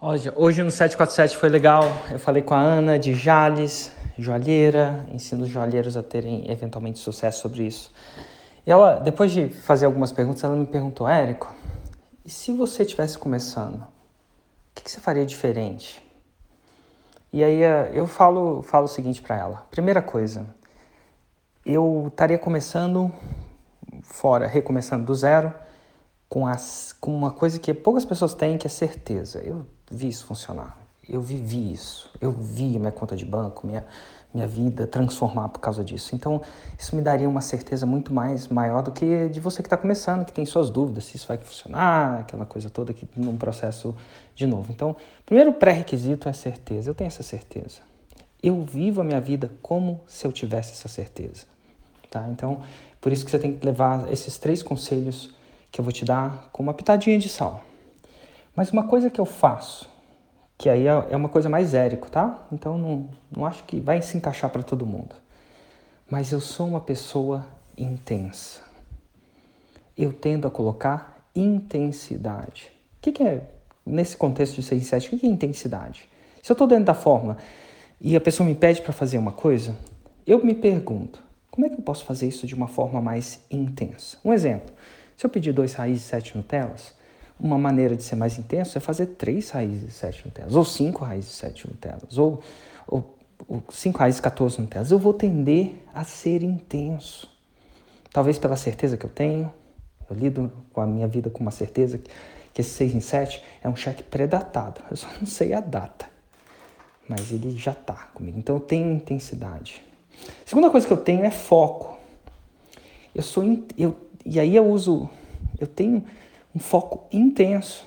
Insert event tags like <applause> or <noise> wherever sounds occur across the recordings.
Hoje, hoje no 747 foi legal. Eu falei com a Ana de Jales, joalheira, ensino os joalheiros a terem eventualmente sucesso sobre isso. E ela, depois de fazer algumas perguntas, ela me perguntou, Érico, e se você estivesse começando, o que, que, você faria diferente? E aí eh, eu falo, falo o seguinte para ela. Primeira coisa, eu estaria começando fora, recomeçando do zero, com, as, com uma coisa que poucas pessoas têm, que é certeza. Eu vi isso funcionar. Eu vivi isso. Eu vi minha conta de banco, minha, minha vida transformar por causa disso. Então, isso me daria uma certeza muito mais maior do que de você que está começando, que tem suas dúvidas, se isso vai funcionar, aquela coisa toda que num processo de novo. Então, primeiro pré-requisito é certeza. Eu tenho essa certeza. Eu vivo a minha vida como se eu tivesse essa certeza. Tá? Então, por isso que você tem que levar esses três conselhos que eu vou te dar com uma pitadinha de sal. Mas uma coisa que eu faço, que aí é, é uma coisa mais érico, tá? Então não, não acho que vai se encaixar para todo mundo. Mas eu sou uma pessoa intensa. Eu tendo a colocar intensidade. O que, que é, nesse contexto de 6 e 7, o que, que é intensidade? Se eu estou dentro da fórmula e a pessoa me pede para fazer uma coisa, eu me pergunto, como é que eu posso fazer isso de uma forma mais intensa? Um exemplo: se eu pedir dois raízes e sete Nutellas, uma maneira de ser mais intenso é fazer três raízes e sete Nutellas, ou cinco raízes e sete Nutellas, ou, ou, ou cinco raízes e 14 Nutellas. Eu vou tender a ser intenso. Talvez pela certeza que eu tenho, eu lido com a minha vida com uma certeza que, que esse 6 em 7 é um cheque pré-datado. Eu só não sei a data, mas ele já está comigo. Então eu tenho intensidade. Segunda coisa que eu tenho é foco. Eu sou eu, e aí eu uso eu tenho um foco intenso.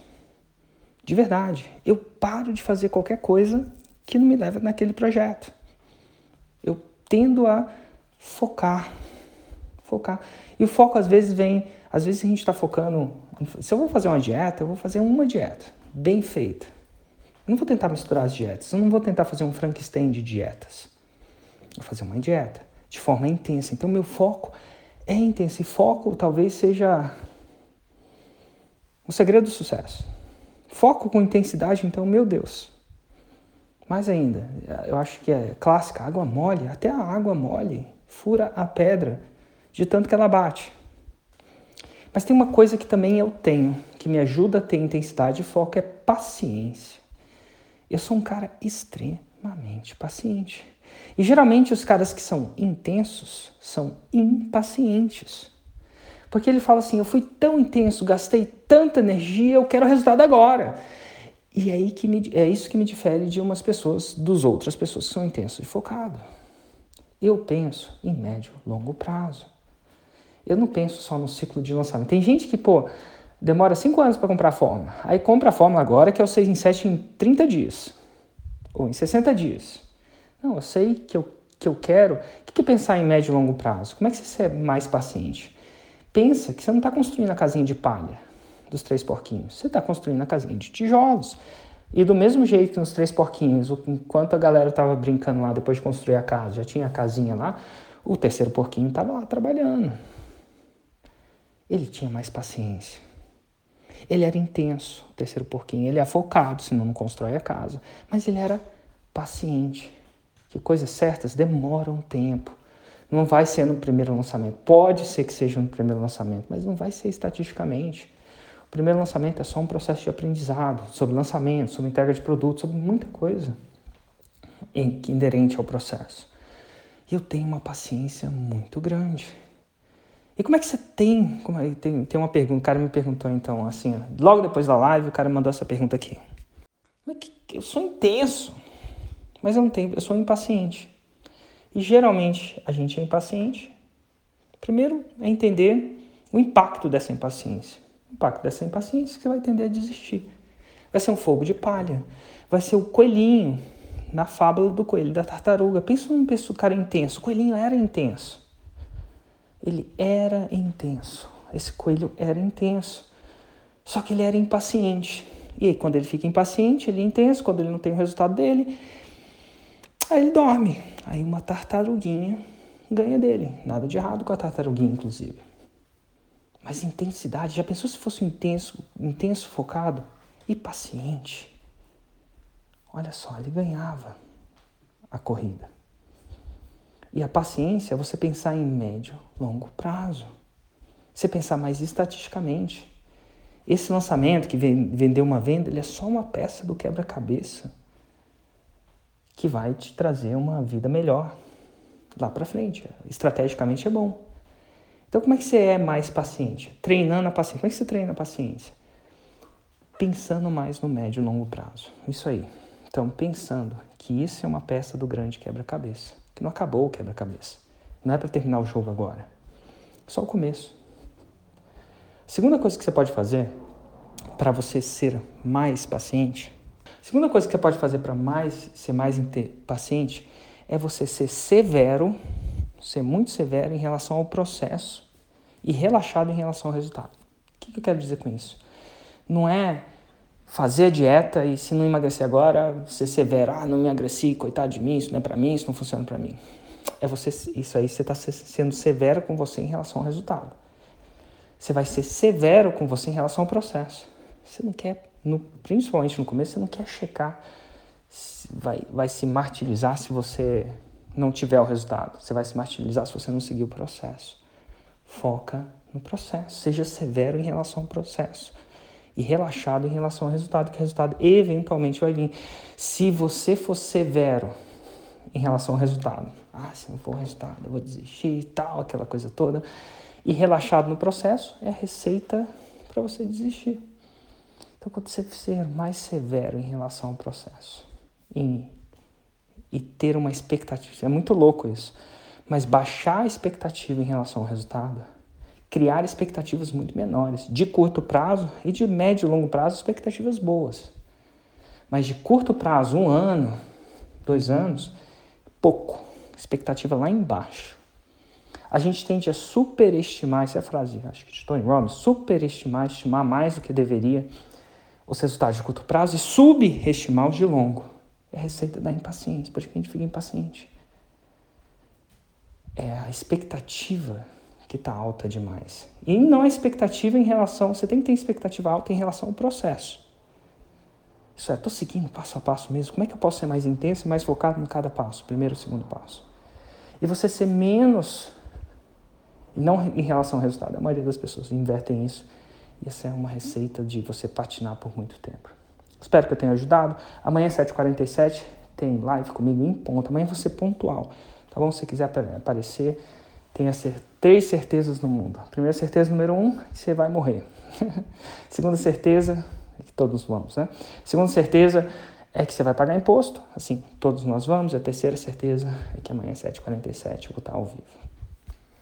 De verdade. Eu paro de fazer qualquer coisa que não me leva naquele projeto. Eu tendo a focar. Focar. E o foco às vezes vem, às vezes a gente está focando. Se eu vou fazer uma dieta, eu vou fazer uma dieta bem feita. Eu não vou tentar misturar as dietas, eu não vou tentar fazer um Frankenstein de dietas. Vou fazer uma dieta de forma intensa. Então, meu foco é intenso. E foco talvez seja o segredo do sucesso. Foco com intensidade, então, meu Deus. Mais ainda, eu acho que é clássica, água mole, até a água mole fura a pedra de tanto que ela bate. Mas tem uma coisa que também eu tenho, que me ajuda a ter intensidade e foco, é paciência. Eu sou um cara extremamente paciente. E geralmente os caras que são intensos são impacientes. Porque ele fala assim: eu fui tão intenso, gastei tanta energia, eu quero o resultado agora. E é, aí que me, é isso que me difere de umas pessoas, dos outras pessoas que são intensas e focadas. Eu penso em médio, longo prazo. Eu não penso só no ciclo de lançamento. Tem gente que, pô, demora 5 anos para comprar a fórmula. Aí compra a fórmula agora, que é o 6 em 7 em 30 dias. Ou em 60 dias. Não, eu sei que eu, que eu quero. O que é pensar em médio e longo prazo? Como é que você é mais paciente? Pensa que você não está construindo a casinha de palha dos três porquinhos. Você está construindo a casinha de tijolos. E do mesmo jeito que nos três porquinhos, enquanto a galera estava brincando lá depois de construir a casa, já tinha a casinha lá, o terceiro porquinho estava lá trabalhando. Ele tinha mais paciência. Ele era intenso, o terceiro porquinho. Ele é focado, senão não constrói a casa. Mas ele era paciente que coisas certas demoram tempo. Não vai ser no primeiro lançamento. Pode ser que seja no primeiro lançamento, mas não vai ser estatisticamente. O primeiro lançamento é só um processo de aprendizado sobre lançamento, sobre entrega de produto, sobre muita coisa inerente ao processo. E eu tenho uma paciência muito grande. E como é que você tem? Como é, tem, tem uma pergunta, o cara me perguntou então, assim, logo depois da live, o cara mandou essa pergunta aqui. Eu sou intenso. Mas eu não tenho, eu sou impaciente. E geralmente a gente é impaciente. Primeiro é entender o impacto dessa impaciência. O impacto dessa impaciência é que você vai tender a desistir. Vai ser um fogo de palha. Vai ser o coelhinho na fábula do coelho da tartaruga. Pensa num cara intenso. O coelhinho era intenso. Ele era intenso. Esse coelho era intenso. Só que ele era impaciente. E aí, quando ele fica impaciente, ele é intenso. Quando ele não tem o resultado dele, Aí ele dorme. Aí uma tartaruguinha ganha dele. Nada de errado com a tartaruguinha, inclusive. Mas intensidade, já pensou se fosse intenso, intenso, focado e paciente? olha só, ele ganhava a corrida. E a paciência é você pensar em médio, longo prazo. Você pensar mais estatisticamente. Esse lançamento que vendeu uma venda, ele é só uma peça do quebra-cabeça que vai te trazer uma vida melhor lá para frente. Estrategicamente é bom. Então, como é que você é mais paciente? Treinando a paciência. Como é que você treina a paciência? Pensando mais no médio e longo prazo. Isso aí. Então, pensando que isso é uma peça do grande quebra-cabeça. Que não acabou o quebra-cabeça. Não é para terminar o jogo agora. Só o começo. A segunda coisa que você pode fazer para você ser mais paciente, segunda coisa que você pode fazer para mais ser mais paciente é você ser severo ser muito severo em relação ao processo e relaxado em relação ao resultado. O que, eu quero dizer com isso? Não é fazer a dieta e se não emagrecer agora, ser severo, ah, não emagreci, coitado de mim, isso não é para mim, isso não funciona para mim. É você, isso aí você está sendo severo com você em relação ao resultado. Você vai ser severo com você em relação ao processo. Você não quer, no, principalmente no começo, você não quer checar, vai, vai se martirizar se você não tiver o resultado. Você vai se martirizar se você não seguir o processo. Foca no processo. Seja severo em relação ao processo. E relaxado em relação ao resultado, que o resultado eventualmente vai vir. Se você for severo em relação ao resultado, ah, se não for o resultado, eu vou desistir e tal, aquela coisa toda. E relaxado no processo é a receita para você desistir. Então, quando você ser mais severo em relação ao processo, e ter uma expectativa. É muito louco isso. Mas baixar a expectativa em relação ao resultado, criar expectativas muito menores, de curto prazo e de médio e longo prazo, expectativas boas. Mas de curto prazo, um ano, dois anos, pouco. Expectativa lá embaixo. A gente tende a superestimar, essa é a frase, acho que de Tony Robbins, superestimar, estimar mais do que deveria os resultados de curto prazo e subestimar os de longo. É a receita da impaciência, por que a gente fica impaciente. É a expectativa que está alta demais. E não a expectativa em relação. Você tem que ter expectativa alta em relação ao processo. Isso é, estou seguindo passo a passo mesmo. Como é que eu posso ser mais intenso e mais focado em cada passo? Primeiro, segundo passo. E você ser menos. Não em relação ao resultado. A maioria das pessoas invertem isso. E essa é uma receita de você patinar por muito tempo. Espero que eu tenha ajudado. Amanhã, 7h47, tem live comigo em ponto. Amanhã ser pontual, tá bom? Se você quiser aparecer, tenha três certezas no mundo. Primeira certeza, número um, você vai morrer. <laughs> Segunda certeza, é que todos vamos, né? Segunda certeza é que você vai pagar imposto, assim, todos nós vamos. E a terceira certeza é que amanhã, 7h47, eu vou estar ao vivo.